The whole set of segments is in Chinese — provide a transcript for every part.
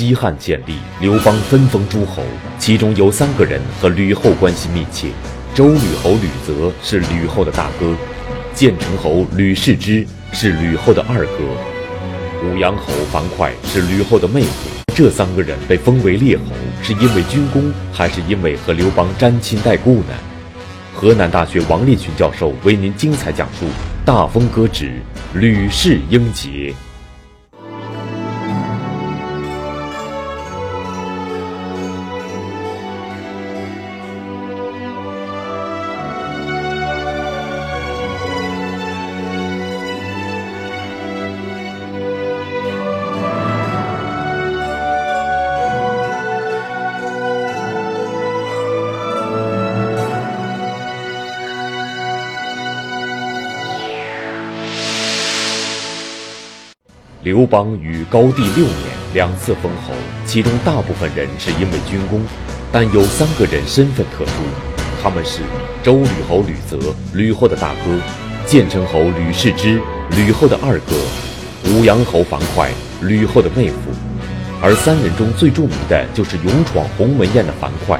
西汉建立，刘邦分封诸侯，其中有三个人和吕后关系密切。周吕侯吕泽是吕后的大哥，建成侯吕氏之是吕后的二哥，武阳侯樊哙是吕后的妹夫。这三个人被封为列侯，是因为军功，还是因为和刘邦沾亲带故呢？河南大学王立群教授为您精彩讲述《大风歌之吕氏英杰》。邦于高帝六年两次封侯，其中大部分人是因为军功，但有三个人身份特殊，他们是周吕侯吕泽，吕后的大哥；建成侯吕氏之，吕后的二哥；武阳侯樊哙，吕后的妹夫。而三人中最著名的就是勇闯鸿门宴的樊哙。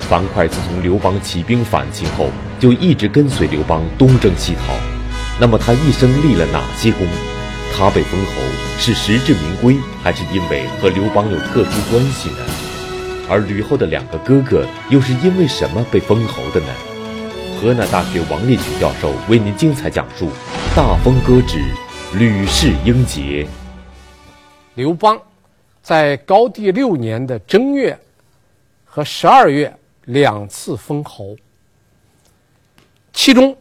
樊哙自从刘邦起兵反秦后，就一直跟随刘邦东征西讨。那么他一生立了哪些功？他被封侯是实至名归，还是因为和刘邦有特殊关系呢？而吕后的两个哥哥又是因为什么被封侯的呢？河南大学王立群教授为您精彩讲述《大风歌之吕氏英杰》。刘邦在高帝六年的正月和十二月两次封侯，其中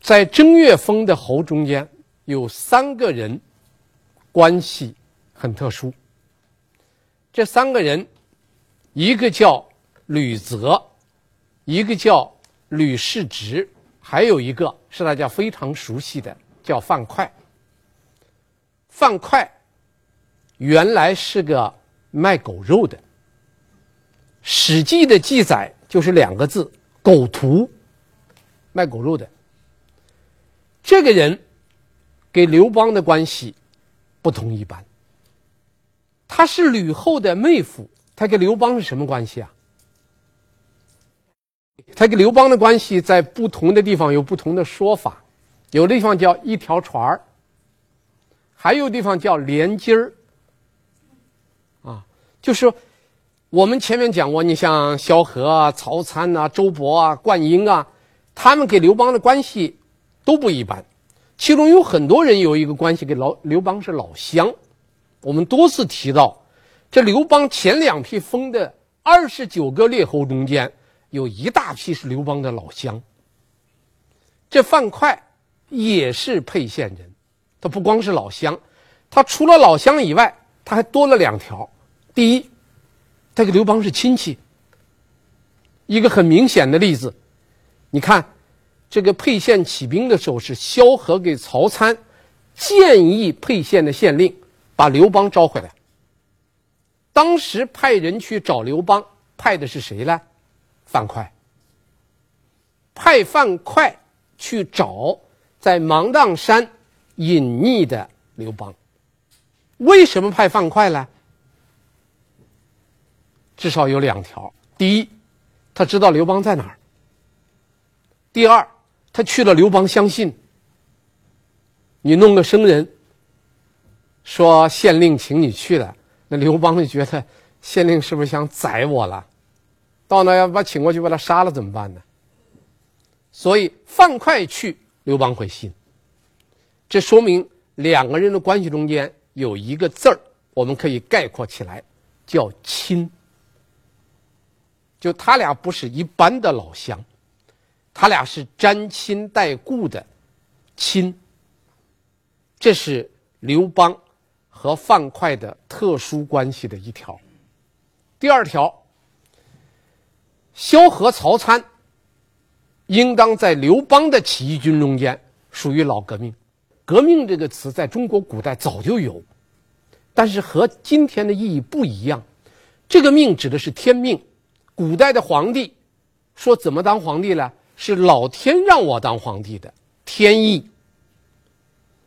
在正月封的侯中间。有三个人关系很特殊，这三个人，一个叫吕泽，一个叫吕氏直，还有一个是大家非常熟悉的叫范哙。范哙原来是个卖狗肉的，《史记》的记载就是两个字：狗屠，卖狗肉的。这个人。给刘邦的关系不同一般。他是吕后的妹夫，他跟刘邦是什么关系啊？他跟刘邦的关系在不同的地方有不同的说法，有的地方叫一条船儿，还有地方叫连襟儿。啊，就是我们前面讲过，你像萧何啊、曹参啊、周勃啊、灌婴啊，他们给刘邦的关系都不一般。其中有很多人有一个关系，跟老刘邦是老乡。我们多次提到，这刘邦前两批封的二十九个列侯中间，有一大批是刘邦的老乡。这樊哙也是沛县人，他不光是老乡，他除了老乡以外，他还多了两条。第一，他跟刘邦是亲戚。一个很明显的例子，你看。这个沛县起兵的时候，是萧何给曹参建议沛县的县令把刘邦招回来。当时派人去找刘邦，派的是谁呢？樊哙。派樊哙去找在芒砀山隐匿的刘邦。为什么派樊哙呢？至少有两条：第一，他知道刘邦在哪儿；第二。他去了，刘邦相信。你弄个生人，说县令请你去的，那刘邦就觉得县令是不是想宰我了？到那要把请过去把他杀了怎么办呢？所以樊哙去，刘邦会信。这说明两个人的关系中间有一个字儿，我们可以概括起来，叫亲。就他俩不是一般的老乡。他俩是沾亲带故的亲，这是刘邦和樊哙的特殊关系的一条。第二条，萧何、曹参应当在刘邦的起义军中间属于老革命。革命这个词在中国古代早就有，但是和今天的意义不一样。这个命指的是天命，古代的皇帝说怎么当皇帝呢？是老天让我当皇帝的天意，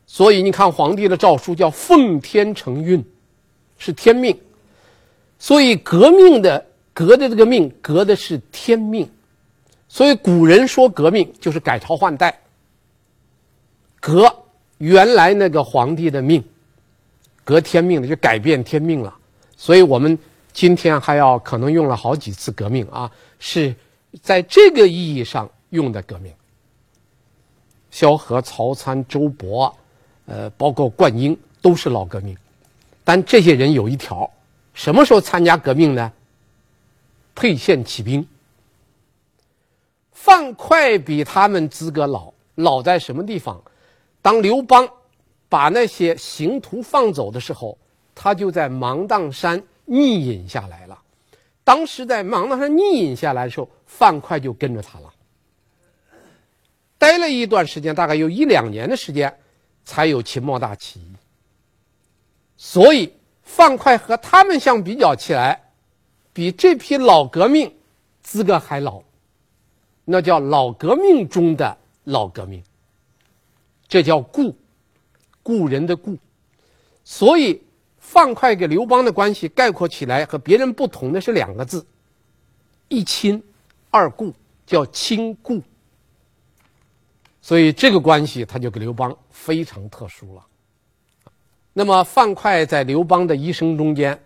所以你看皇帝的诏书叫奉天承运，是天命。所以革命的革的这个命，革的是天命。所以古人说革命就是改朝换代，革原来那个皇帝的命，革天命的就改变天命了。所以我们今天还要可能用了好几次革命啊，是在这个意义上用的革命。萧何、曹参、周勃，呃，包括灌婴都是老革命，但这些人有一条，什么时候参加革命呢？沛县起兵。范哙比他们资格老，老在什么地方？当刘邦把那些刑徒放走的时候，他就在芒砀山匿隐下来了。当时在芒砀山匿隐下来的时候，范哙就跟着他了。待了一段时间，大概有一两年的时间，才有秦末大起义。所以范哙和他们相比较起来，比这批老革命资格还老，那叫老革命中的老革命。这叫故，故人的故。所以范哙跟刘邦的关系概括起来和别人不同的是两个字：一亲，二故，叫亲故。所以这个关系，他就跟刘邦非常特殊了。那么范哙在刘邦的一生中间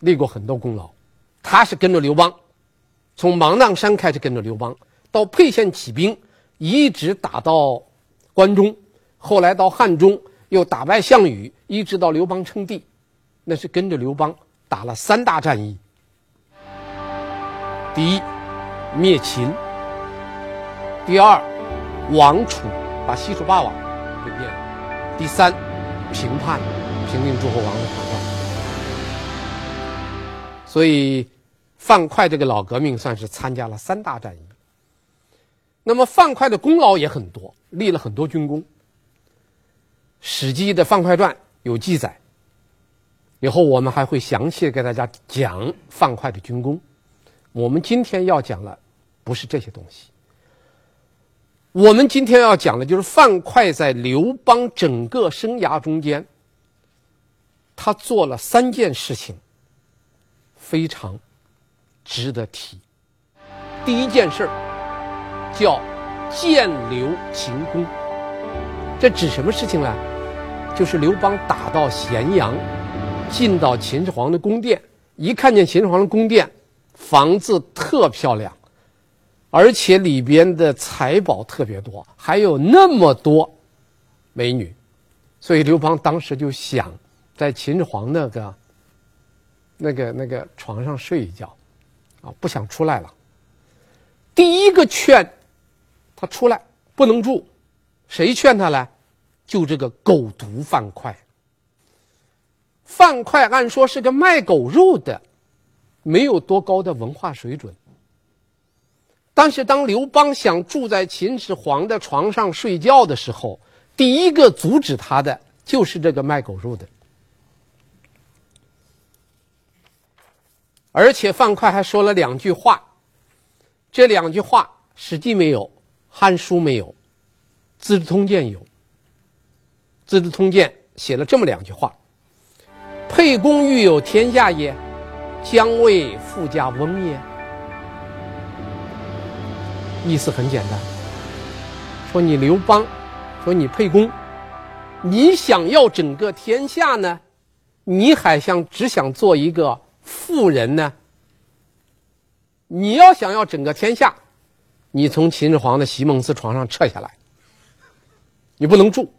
立过很多功劳，他是跟着刘邦，从芒砀山开始跟着刘邦，到沛县起兵，一直打到关中，后来到汉中，又打败项羽，一直到刘邦称帝，那是跟着刘邦打了三大战役。第一，灭秦；第二，王楚把西楚霸王给灭了，第三，平叛，平定诸侯王的叛乱。所以范哙这个老革命算是参加了三大战役。那么范哙的功劳也很多，立了很多军功。《史记》的《范哙传》有记载，以后我们还会详细的给大家讲范哙的军功。我们今天要讲的不是这些东西。我们今天要讲的就是范哙在刘邦整个生涯中间，他做了三件事情，非常值得提。第一件事叫建刘秦宫，这指什么事情呢？就是刘邦打到咸阳，进到秦始皇的宫殿，一看见秦始皇的宫殿，房子特漂亮。而且里边的财宝特别多，还有那么多美女，所以刘邦当时就想在秦始皇那个、那个、那个床上睡一觉，啊，不想出来了。第一个劝他出来不能住，谁劝他呢？就这个狗毒范快。范刽按说是个卖狗肉的，没有多高的文化水准。但是，当刘邦想住在秦始皇的床上睡觉的时候，第一个阻止他的就是这个卖狗肉的。而且，范哙还说了两句话，这两句话《史记》没有，《汉书》没有，《资治通鉴》有，《资治通鉴》写了这么两句话：“沛公欲有天下也，将为富家翁也。”意思很简单，说你刘邦，说你沛公，你想要整个天下呢，你还想只想做一个富人呢？你要想要整个天下，你从秦始皇的席梦思床上撤下来，你不能住。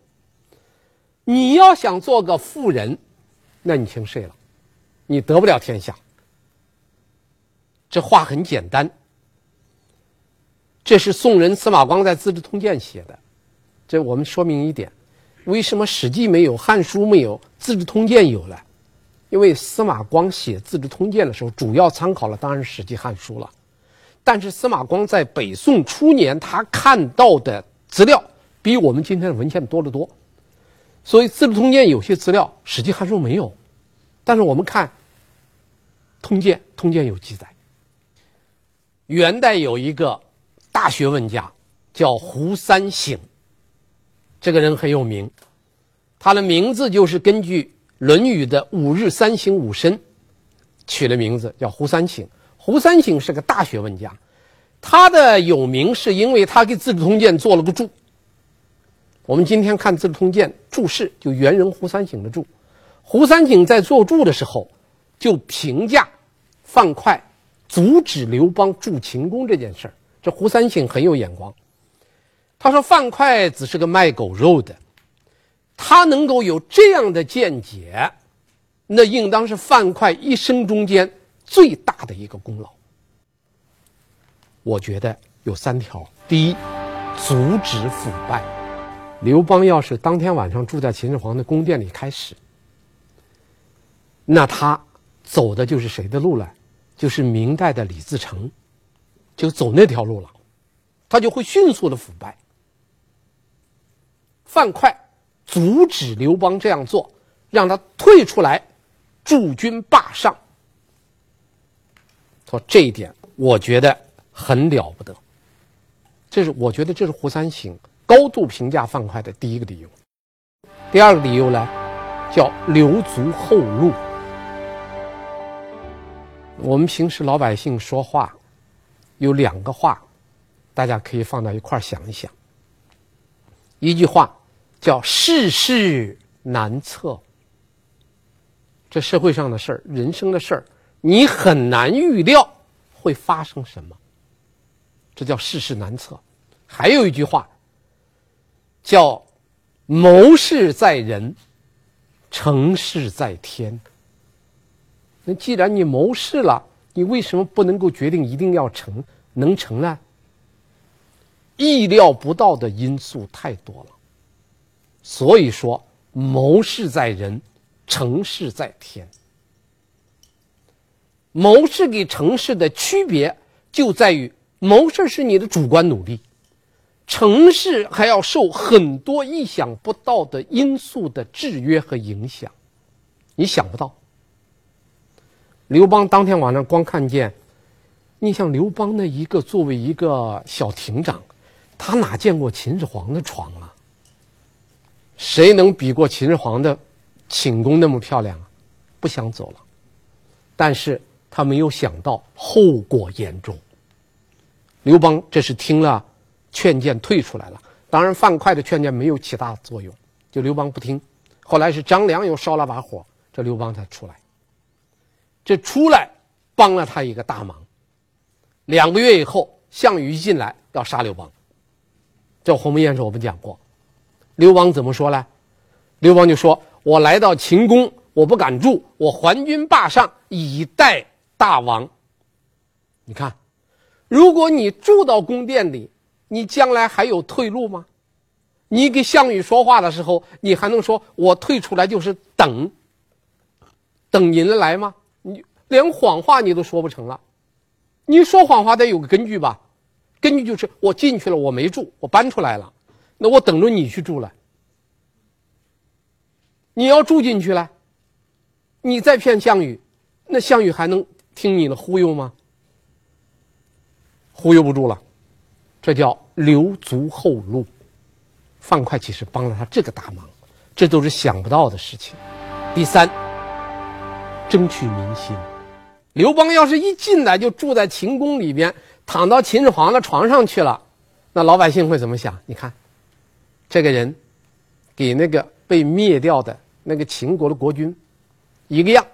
你要想做个富人，那你请睡了，你得不了天下。这话很简单。这是宋人司马光在《资治通鉴》写的，这我们说明一点：为什么《史记》没有，《汉书》没有，《资治通鉴》有了？因为司马光写《资治通鉴》的时候，主要参考了当然《史记》《汉书》了。但是司马光在北宋初年，他看到的资料比我们今天的文献多得多，所以《资治通鉴》有些资料《史记》《汉书》没有，但是我们看《通鉴》，《通鉴》有记载。元代有一个。大学问家叫胡三省，这个人很有名，他的名字就是根据《论语》的“五日三省吾身”，取的名字叫胡三省。胡三省是个大学问家，他的有名是因为他给《资治通鉴》做了个注。我们今天看《资治通鉴》注释，就猿人胡三省的注。胡三省在做注的时候，就评价范哙阻止刘邦筑秦宫这件事儿。这胡三省很有眼光，他说范劵只是个卖狗肉的，他能够有这样的见解，那应当是范劵一生中间最大的一个功劳。我觉得有三条：第一，阻止腐败。刘邦要是当天晚上住在秦始皇的宫殿里开始，那他走的就是谁的路了？就是明代的李自成，就走那条路了，他就会迅速的腐败。范哙阻止刘邦这样做，让他退出来，驻军霸上。说这一点，我觉得很了不得。这是我觉得这是胡三省。高度评价范哙的第一个理由，第二个理由呢，叫留足后路。我们平时老百姓说话，有两个话，大家可以放到一块儿想一想。一句话叫世事难测，这社会上的事儿、人生的事儿，你很难预料会发生什么，这叫世事难测。还有一句话。叫谋事在人，成事在天。那既然你谋事了，你为什么不能够决定一定要成，能成呢？意料不到的因素太多了。所以说，谋事在人，成事在天。谋事跟成事的区别就在于，谋事是你的主观努力。成事还要受很多意想不到的因素的制约和影响，你想不到。刘邦当天晚上光看见，你像刘邦那一个作为一个小亭长，他哪见过秦始皇的床啊？谁能比过秦始皇的寝宫那么漂亮啊？不想走了，但是他没有想到后果严重。刘邦这是听了。劝谏退出来了，当然范哙的劝谏没有起大作用，就刘邦不听。后来是张良又烧了把火，这刘邦才出来。这出来帮了他一个大忙。两个月以后，项羽一进来要杀刘邦。这鸿门宴时我们讲过，刘邦怎么说呢？刘邦就说：“我来到秦宫，我不敢住，我还军霸上，以待大王。”你看，如果你住到宫殿里，你将来还有退路吗？你给项羽说话的时候，你还能说我退出来就是等，等您来吗？你连谎话你都说不成了。你说谎话得有个根据吧？根据就是我进去了，我没住，我搬出来了，那我等着你去住了。你要住进去了，你再骗项羽，那项羽还能听你的忽悠吗？忽悠不住了。这叫留足后路，范劵其实帮了他这个大忙，这都是想不到的事情。第三，争取民心。刘邦要是一进来就住在秦宫里边，躺到秦始皇的床上去了，那老百姓会怎么想？你看，这个人，给那个被灭掉的那个秦国的国君一个样，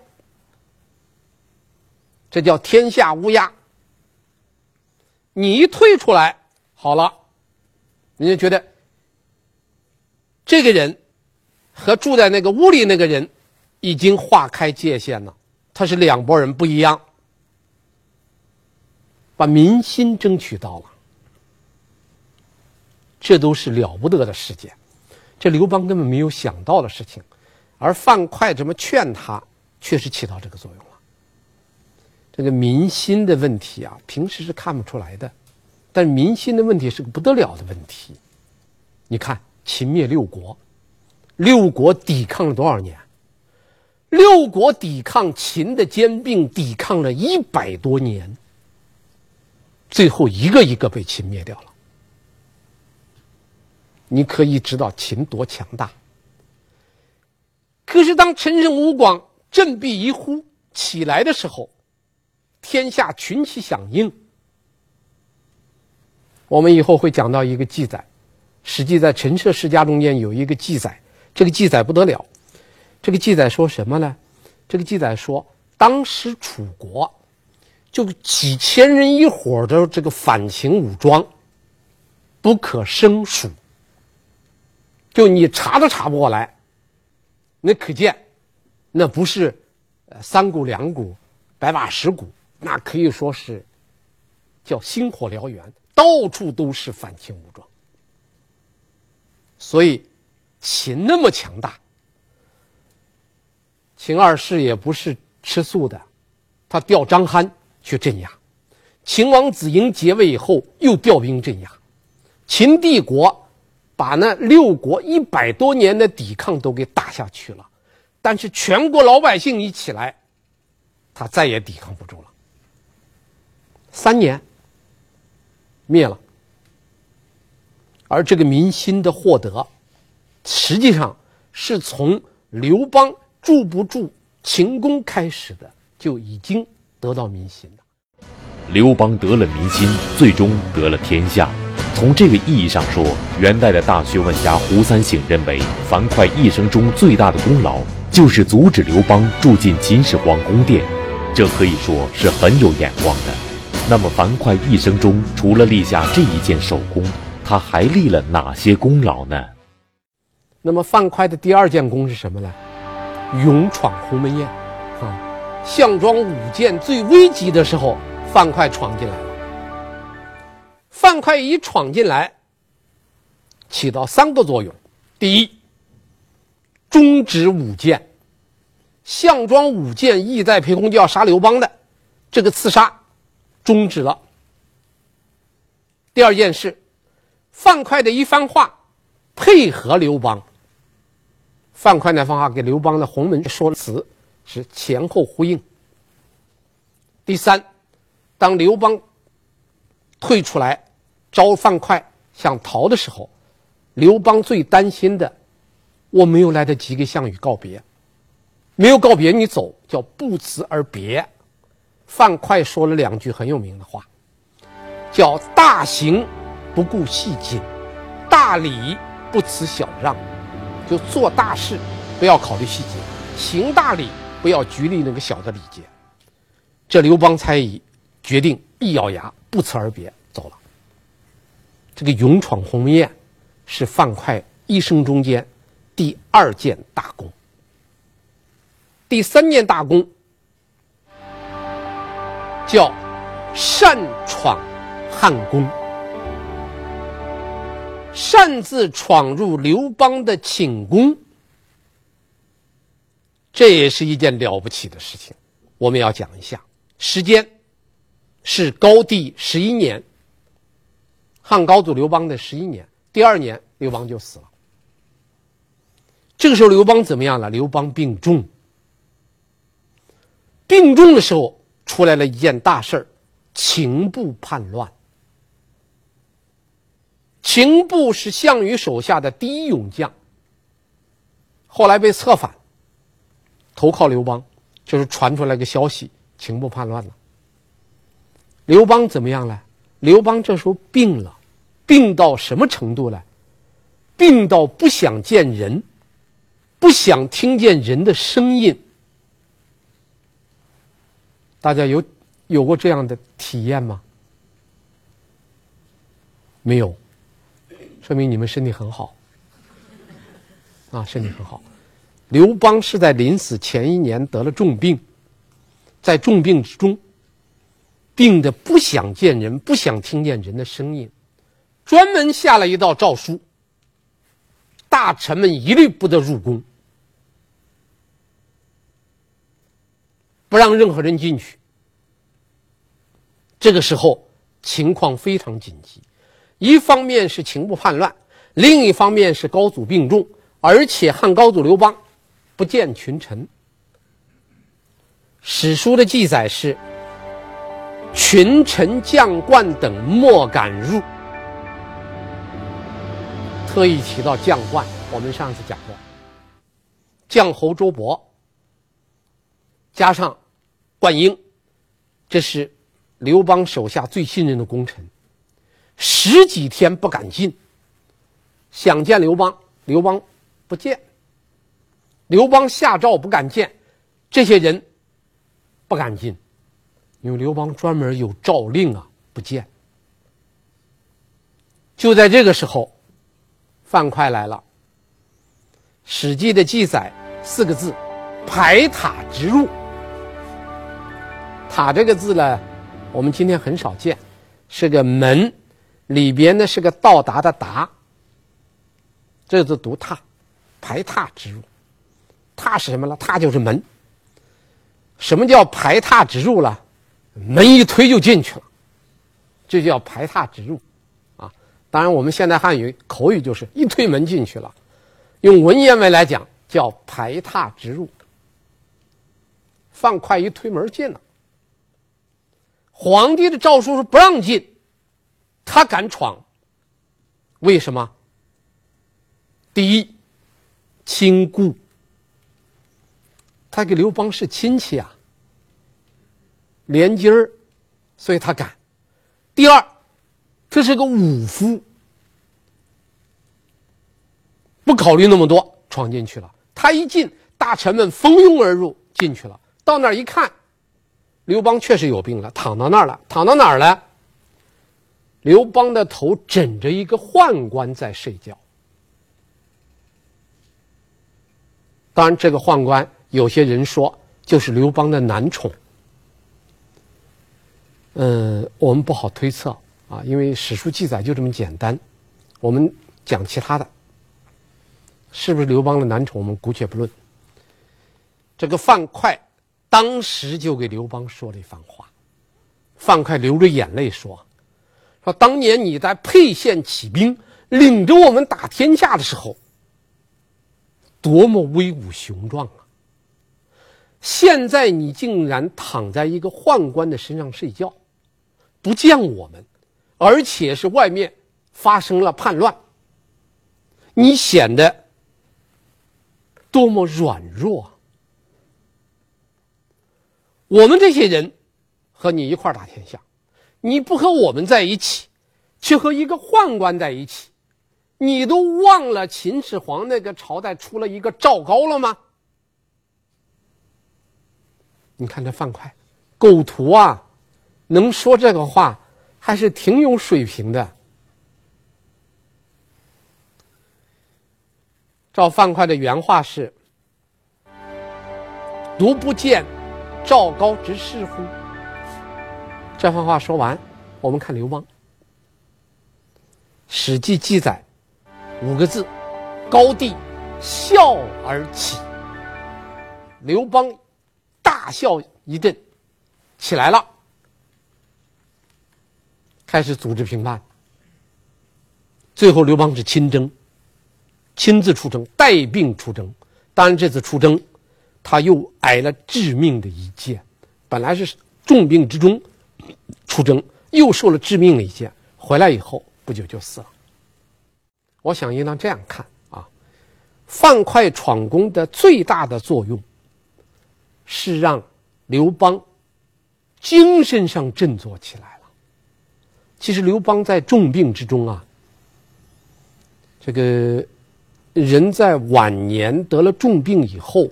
这叫天下乌鸦。你一退出来。好了，人家觉得这个人和住在那个屋里那个人已经划开界限了，他是两拨人不一样，把民心争取到了，这都是了不得的事件，这刘邦根本没有想到的事情，而范劵这么劝他，确实起到这个作用了。这个民心的问题啊，平时是看不出来的。但民心的问题是个不得了的问题，你看秦灭六国，六国抵抗了多少年？六国抵抗秦的兼并，抵抗了一百多年，最后一个一个被秦灭掉了。你可以知道秦多强大。可是当陈胜吴广振臂一呼，起来的时候，天下群起响应。我们以后会讲到一个记载，实际在《陈涉世家》中间有一个记载，这个记载不得了。这个记载说什么呢？这个记载说，当时楚国就几千人一伙的这个反秦武装，不可胜数。就你查都查不过来，那可见，那不是，呃，三股两股，百把十股，那可以说是，叫星火燎原，到处都是反秦武装。所以，秦那么强大，秦二世也不是吃素的，他调张邯去镇压，秦王子婴即位以后又调兵镇压，秦帝国。把那六国一百多年的抵抗都给打下去了，但是全国老百姓一起来，他再也抵抗不住了。三年灭了，而这个民心的获得，实际上是从刘邦筑不住秦宫开始的，就已经得到民心了。刘邦得了民心，最终得了天下。从这个意义上说，元代的大学问家胡三省认为，樊哙一生中最大的功劳就是阻止刘邦住进秦始皇宫殿，这可以说是很有眼光的。那么，樊哙一生中除了立下这一件首功，他还立了哪些功劳呢？那么，樊哙的第二件功是什么呢？勇闯鸿门宴，啊，项庄舞剑最危急的时候，樊哙闯进来了。樊哙一闯进来，起到三个作用：第一，终止舞剑，项庄舞剑意在沛公就要杀刘邦的这个刺杀，终止了；第二件事，樊哙的一番话，配合刘邦。樊哙那番话给刘邦的鸿门说辞是前后呼应。第三，当刘邦退出来。招樊哙想逃的时候，刘邦最担心的，我没有来得及给项羽告别，没有告别你走，叫不辞而别。樊哙说了两句很有名的话，叫大行不顾细谨，大礼不辞小让，就做大事不要考虑细节，行大礼不要拘泥那个小的礼节。这刘邦猜疑决定一咬牙不辞而别走了。这个勇闯鸿门宴，是樊哙一生中间第二件大功。第三件大功叫擅闯汉宫，擅自闯入刘邦的寝宫，这也是一件了不起的事情。我们要讲一下，时间是高帝十一年。汉高祖刘邦的十一年，第二年刘邦就死了。这个时候刘邦怎么样了？刘邦病重。病重的时候出来了一件大事儿，秦部叛乱。秦部是项羽手下的第一勇将，后来被策反，投靠刘邦，就是传出来个消息，秦部叛乱了。刘邦怎么样了？刘邦这时候病了。病到什么程度呢？病到不想见人，不想听见人的声音。大家有有过这样的体验吗？没有，说明你们身体很好。啊，身体很好。刘邦是在临死前一年得了重病，在重病之中，病的不想见人，不想听见人的声音。专门下了一道诏书，大臣们一律不得入宫，不让任何人进去。这个时候情况非常紧急，一方面是秦部叛乱，另一方面是高祖病重，而且汉高祖刘邦不见群臣。史书的记载是，群臣将官等莫敢入。特意提到将官，我们上次讲过，将侯周勃，加上灌婴，这是刘邦手下最信任的功臣，十几天不敢进。想见刘邦，刘邦不见。刘邦下诏不敢见，这些人不敢进，因为刘邦专门有诏令啊，不见。就在这个时候，樊哙来了。《史记》的记载四个字：排塔直入。塔这个字呢，我们今天很少见，是个门，里边呢是个到达的达。这个字读踏，排塔直入。踏是什么呢？踏就是门。什么叫排塔直入了？门一推就进去了，这叫排塔直入，啊！当然我们现代汉语口语就是一推门进去了，用文言文来讲叫排塔直入。放快一推门进了，皇帝的诏书是不让进，他敢闯，为什么？第一，亲故。他跟刘邦是亲戚啊，连襟儿，所以他敢。第二，这是个武夫，不考虑那么多，闯进去了。他一进，大臣们蜂拥而入，进去了。到那儿一看，刘邦确实有病了，躺到那儿了。躺到哪儿了？刘邦的头枕着一个宦官在睡觉。当然，这个宦官。有些人说，就是刘邦的男宠。嗯，我们不好推测啊，因为史书记载就这么简单。我们讲其他的，是不是刘邦的男宠，我们姑且不论。这个樊哙当时就给刘邦说了一番话，樊哙流着眼泪说：“说当年你在沛县起兵，领着我们打天下的时候，多么威武雄壮啊！”现在你竟然躺在一个宦官的身上睡觉，不见我们，而且是外面发生了叛乱，你显得多么软弱啊。我们这些人和你一块打天下，你不和我们在一起，却和一个宦官在一起，你都忘了秦始皇那个朝代出了一个赵高了吗？你看这樊哙，狗徒啊，能说这个话，还是挺有水平的。照樊哙的原话是：“独不见赵高之事乎？”这番话说完，我们看刘邦，《史记》记载五个字：“高帝笑而起。”刘邦。大笑一阵，起来了，开始组织平叛。最后，刘邦是亲征，亲自出征，带病出征。当然，这次出征，他又挨了致命的一箭。本来是重病之中出征，又受了致命的一箭。回来以后不久就死了。我想应当这样看啊，樊哙闯宫的最大的作用。是让刘邦精神上振作起来了。其实刘邦在重病之中啊，这个人在晚年得了重病以后，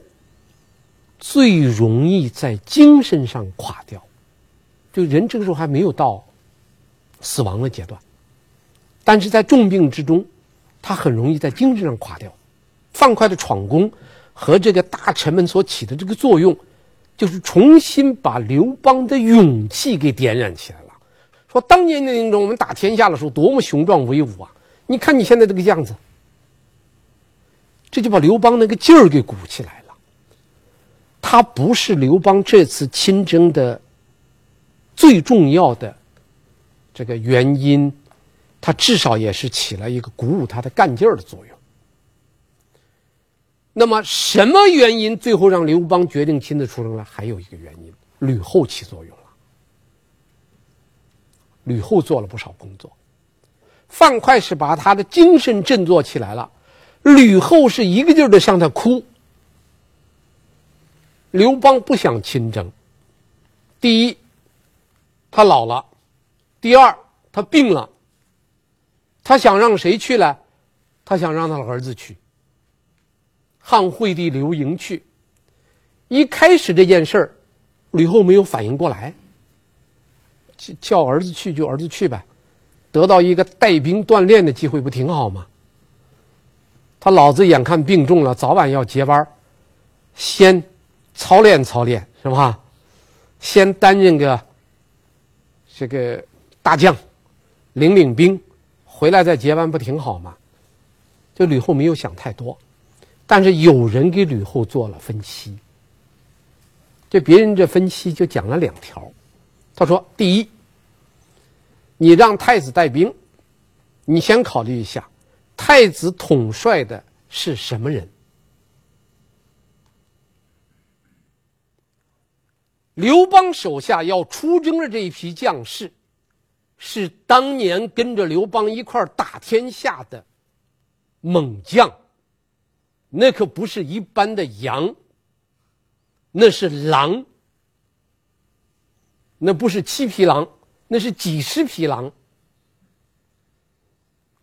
最容易在精神上垮掉。就人这个时候还没有到死亡的阶段，但是在重病之中，他很容易在精神上垮掉。樊哙的闯功。和这个大臣们所起的这个作用，就是重新把刘邦的勇气给点燃起来了。说当年那种我们打天下的时候多么雄壮威武啊！你看你现在这个样子，这就把刘邦那个劲儿给鼓起来了。他不是刘邦这次亲征的最重要的这个原因，他至少也是起了一个鼓舞他的干劲儿的作用。那么，什么原因最后让刘邦决定亲自出征了？还有一个原因，吕后起作用了。吕后做了不少工作，樊哙是把他的精神振作起来了，吕后是一个劲儿的向他哭。刘邦不想亲征，第一，他老了；第二，他病了。他想让谁去呢？他想让他的儿子去。汉惠帝刘盈去。一开始这件事儿，吕后没有反应过来，叫儿子去就儿子去呗，得到一个带兵锻炼的机会，不挺好吗？他老子眼看病重了，早晚要接班，先操练操练是吧？先担任个这个大将，领领兵。回来再结完不挺好吗？这吕后没有想太多，但是有人给吕后做了分析。这别人这分析就讲了两条，他说：第一，你让太子带兵，你先考虑一下，太子统帅的是什么人？刘邦手下要出征的这一批将士。是当年跟着刘邦一块打天下的猛将，那可不是一般的羊，那是狼，那不是七匹狼，那是几十匹狼。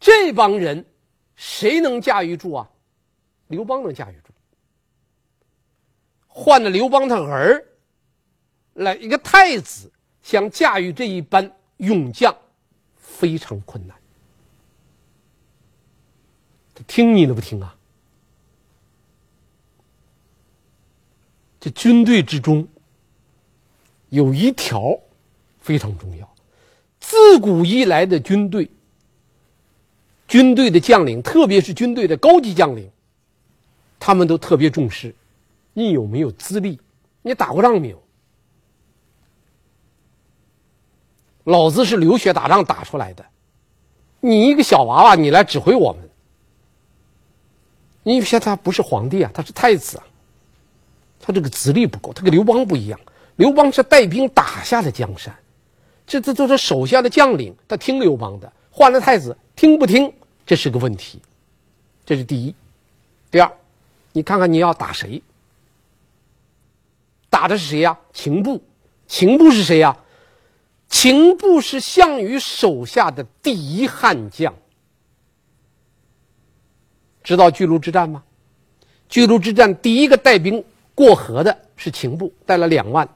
这帮人谁能驾驭住啊？刘邦能驾驭住。换了刘邦他儿来一个太子，想驾驭这一班。勇将非常困难，他听你的不听啊？这军队之中有一条非常重要，自古以来的军队，军队的将领，特别是军队的高级将领，他们都特别重视你有没有资历，你打过仗没有？老子是流血打仗打出来的，你一个小娃娃，你来指挥我们？你说他不是皇帝啊，他是太子啊，他这个资历不够，他跟刘邦不一样。刘邦是带兵打下的江山，这这都是手下的将领，他听刘邦的。换了太子，听不听？这是个问题。这是第一。第二，你看看你要打谁？打的是谁呀？秦布。秦布是谁呀？秦布是项羽手下的第一悍将，知道巨鹿之战吗？巨鹿之战第一个带兵过河的是秦布，带了两万。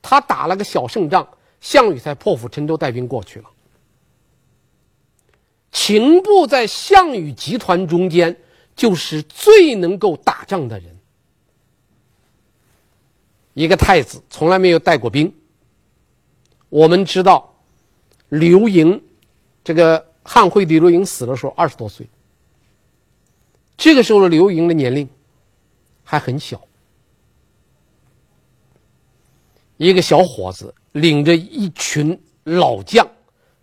他打了个小胜仗，项羽才破釜沉舟带兵过去了。秦布在项羽集团中间就是最能够打仗的人。一个太子从来没有带过兵。我们知道，刘盈，这个汉惠帝刘盈死的时候二十多岁。这个时候的刘盈的年龄还很小，一个小伙子领着一群老将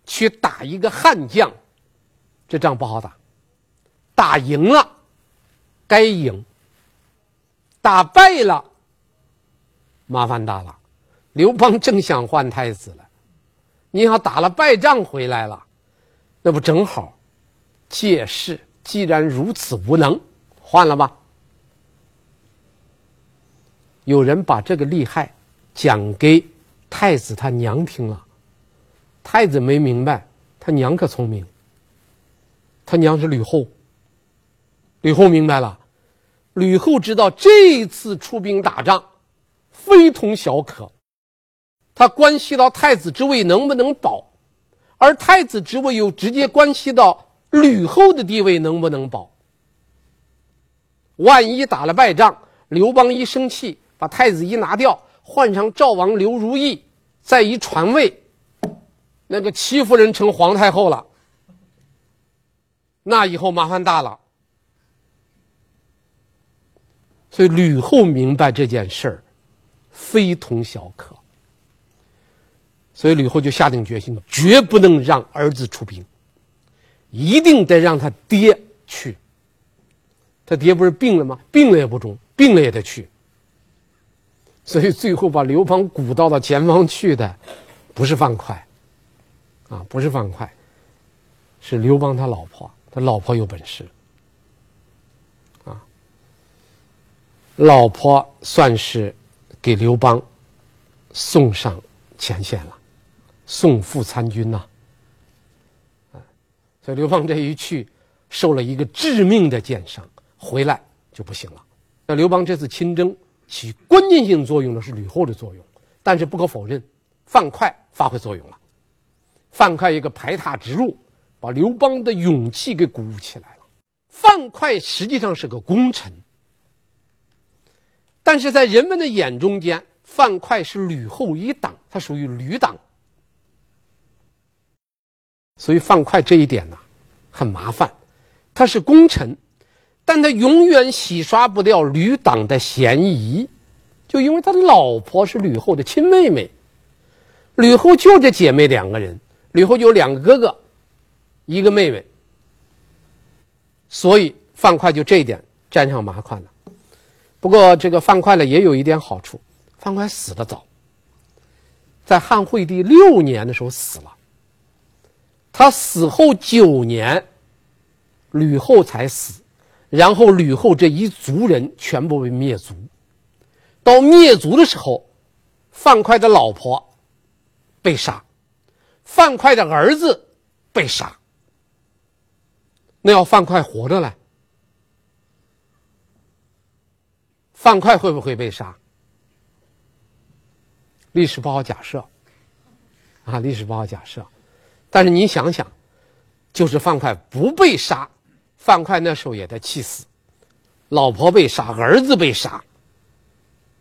去打一个悍将，这仗不好打。打赢了，该赢；打败了，麻烦大了。刘邦正想换太子了，你要打了败仗回来了，那不正好？借势，既然如此无能，换了吧。有人把这个厉害讲给太子他娘听了，太子没明白，他娘可聪明。他娘是吕后，吕后明白了，吕后知道这次出兵打仗非同小可。它关系到太子之位能不能保，而太子之位又直接关系到吕后的地位能不能保。万一打了败仗，刘邦一生气，把太子一拿掉，换上赵王刘如意，再一传位，那个戚夫人成皇太后了，那以后麻烦大了。所以吕后明白这件事儿，非同小可。所以吕后就下定决心，绝不能让儿子出兵，一定得让他爹去。他爹不是病了吗？病了也不中，病了也得去。所以最后把刘邦鼓到了前方去的，不是樊哙，啊，不是樊哙，是刘邦他老婆，他老婆有本事，啊，老婆算是给刘邦送上前线了，送父参军呐。所以刘邦这一去，受了一个致命的箭伤，回来就不行了。那刘邦这次亲征起关键性作用的是吕后的作用，但是不可否认，范哙发挥作用了。范哙一个排闥直入，把刘邦的勇气给鼓舞起来了。范哙实际上是个功臣，但是在人们的眼中间，范哙是吕后一党，他属于吕党。所以范劵这一点呢，很麻烦。他是功臣，但他永远洗刷不掉吕党的嫌疑，就因为他的老婆是吕后的亲妹妹。吕后就这姐妹两个人，吕后有两个哥哥，一个妹妹。所以范快就这一点沾上麻烦了。不过这个范快呢，也有一点好处，范快死得早，在汉惠帝六年的时候死了。他死后九年，吕后才死，然后吕后这一族人全部被灭族。到灭族的时候，范哙的老婆被杀，范哙的儿子被杀。那要范哙活着呢？范哙会不会被杀？历史不好假设，啊，历史不好假设。但是你想想，就是范劵不被杀，范劵那时候也得气死，老婆被杀，儿子被杀。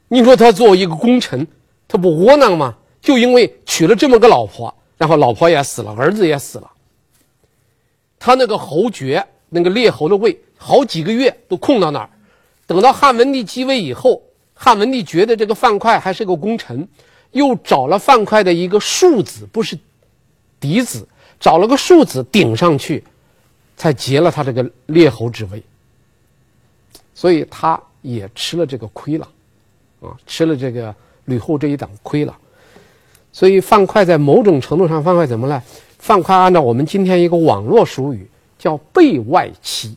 你说他作为一个功臣，他不窝囊吗？就因为娶了这么个老婆，然后老婆也死了，儿子也死了。他那个侯爵，那个列侯的位，好几个月都空到那儿。等到汉文帝继位以后，汉文帝觉得这个范哙还是个功臣，又找了范哙的一个庶子，不是。嫡子找了个庶子顶上去，才结了他这个列侯之位。所以他也吃了这个亏了，啊，吃了这个吕后这一档亏了。所以范哙在某种程度上，范哙怎么了？范哙按照我们今天一个网络俗语叫被外戚。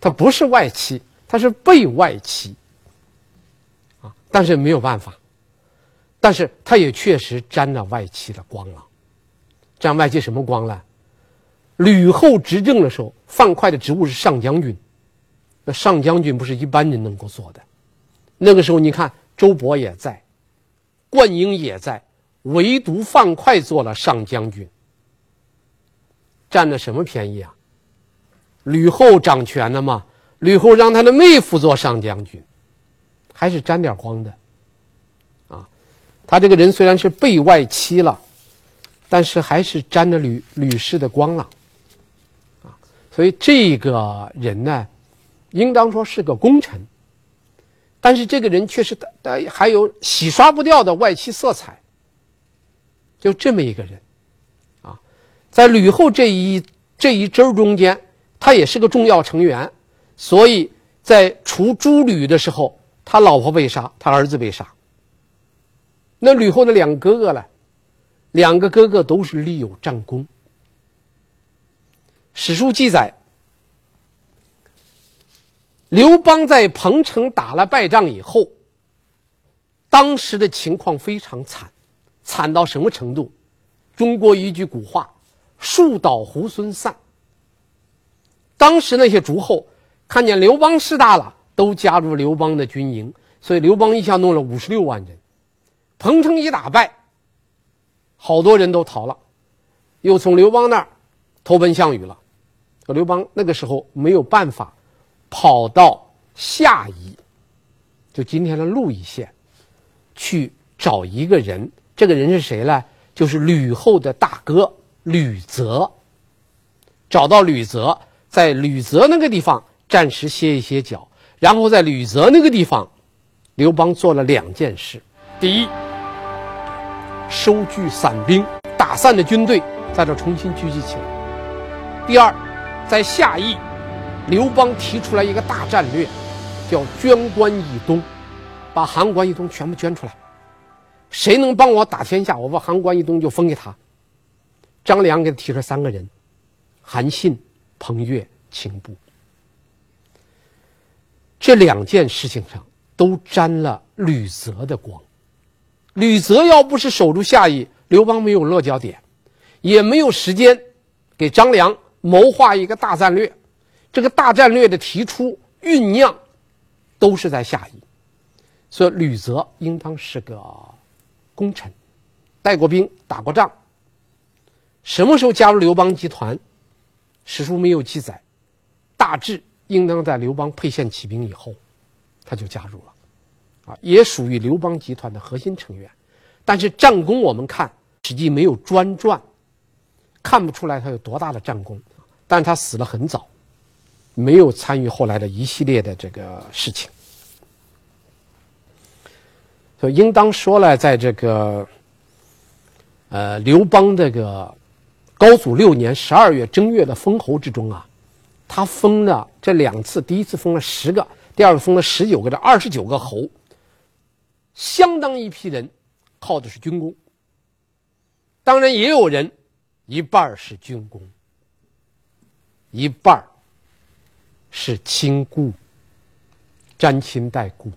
他不是外戚，他是被外戚。啊，但是没有办法。但是他也确实沾了外戚的光了，沾外戚什么光了？吕后执政的时候，范哙的职务是上将军，那上将军不是一般人能够做的。那个时候你看，周勃也在，灌婴也在，唯独范哙做了上将军，占了什么便宜啊？吕后掌权了嘛？吕后让他的妹夫做上将军，还是沾点光的。他这个人虽然是被外戚了，但是还是沾着吕吕氏的光了，啊，所以这个人呢，应当说是个功臣，但是这个人确实带还有洗刷不掉的外戚色彩，就这么一个人，啊，在吕后这一这一支中间，他也是个重要成员，所以在除诸吕的时候，他老婆被杀，他儿子被杀。那吕后的两个哥哥呢？两个哥哥都是立有战功。史书记载，刘邦在彭城打了败仗以后，当时的情况非常惨，惨到什么程度？中国一句古话：“树倒猢狲散。”当时那些诸侯看见刘邦势大了，都加入刘邦的军营，所以刘邦一下弄了五十六万人。彭城一打败，好多人都逃了，又从刘邦那儿投奔项羽了。刘邦那个时候没有办法，跑到下邑，就今天的鹿邑县，去找一个人。这个人是谁呢？就是吕后的大哥吕泽。找到吕泽，在吕泽那个地方暂时歇一歇脚，然后在吕泽那个地方，刘邦做了两件事。第一。收聚散兵，打散的军队在这重新聚集起来。第二，在下邑，刘邦提出来一个大战略，叫捐关以东，把函关以东全部捐出来。谁能帮我打天下，我把函关以东就封给他。张良给他提出三个人：韩信、彭越、秦布。这两件事情上都沾了吕泽的光。吕泽要不是守住下邑，刘邦没有落脚点，也没有时间给张良谋划一个大战略。这个大战略的提出、酝酿，都是在下邑。所以吕泽应当是个功臣，带过兵、打过仗。什么时候加入刘邦集团？史书没有记载，大致应当在刘邦沛县起兵以后，他就加入了，也属于刘邦集团的核心成员。但是战功我们看，史记没有专传，看不出来他有多大的战功。但他死了很早，没有参与后来的一系列的这个事情。所以应当说呢，在这个，呃，刘邦这个高祖六年十二月正月的封侯之中啊，他封了这两次，第一次封了十个，第二个封了十九个，这二十九个侯，相当一批人靠的是军功。当然也有人一半是军功，一半是亲故，沾亲带故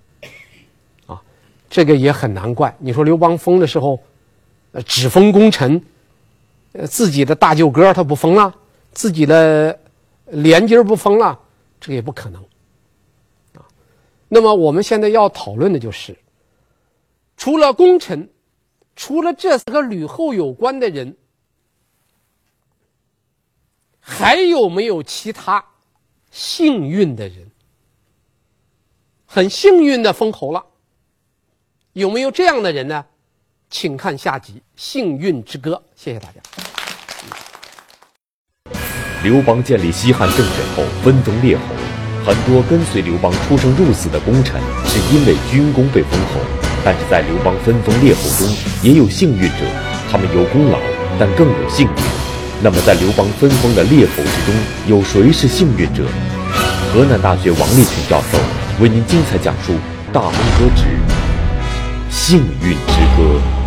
啊。这个也很难怪。你说刘邦封的时候，呃，只封功臣，呃，自己的大舅哥他不封了，自己的连襟不封了，这个也不可能。啊，那么我们现在要讨论的就是，除了功臣，除了这四个吕后有关的人，还有没有其他幸运的人？很幸运的封侯了。有没有这样的人呢？请看下集《幸运之歌》。谢谢大家。刘邦建立西汉政权后，分封列侯，很多跟随刘邦出生入死的功臣是因为军功被封侯。但是在刘邦分封列侯中，也有幸运者，他们有功劳，但更有幸运。那么在刘邦分封的列侯之中，有谁是幸运者？河南大学王立群教授为您精彩讲述《大风歌之》。幸运之歌。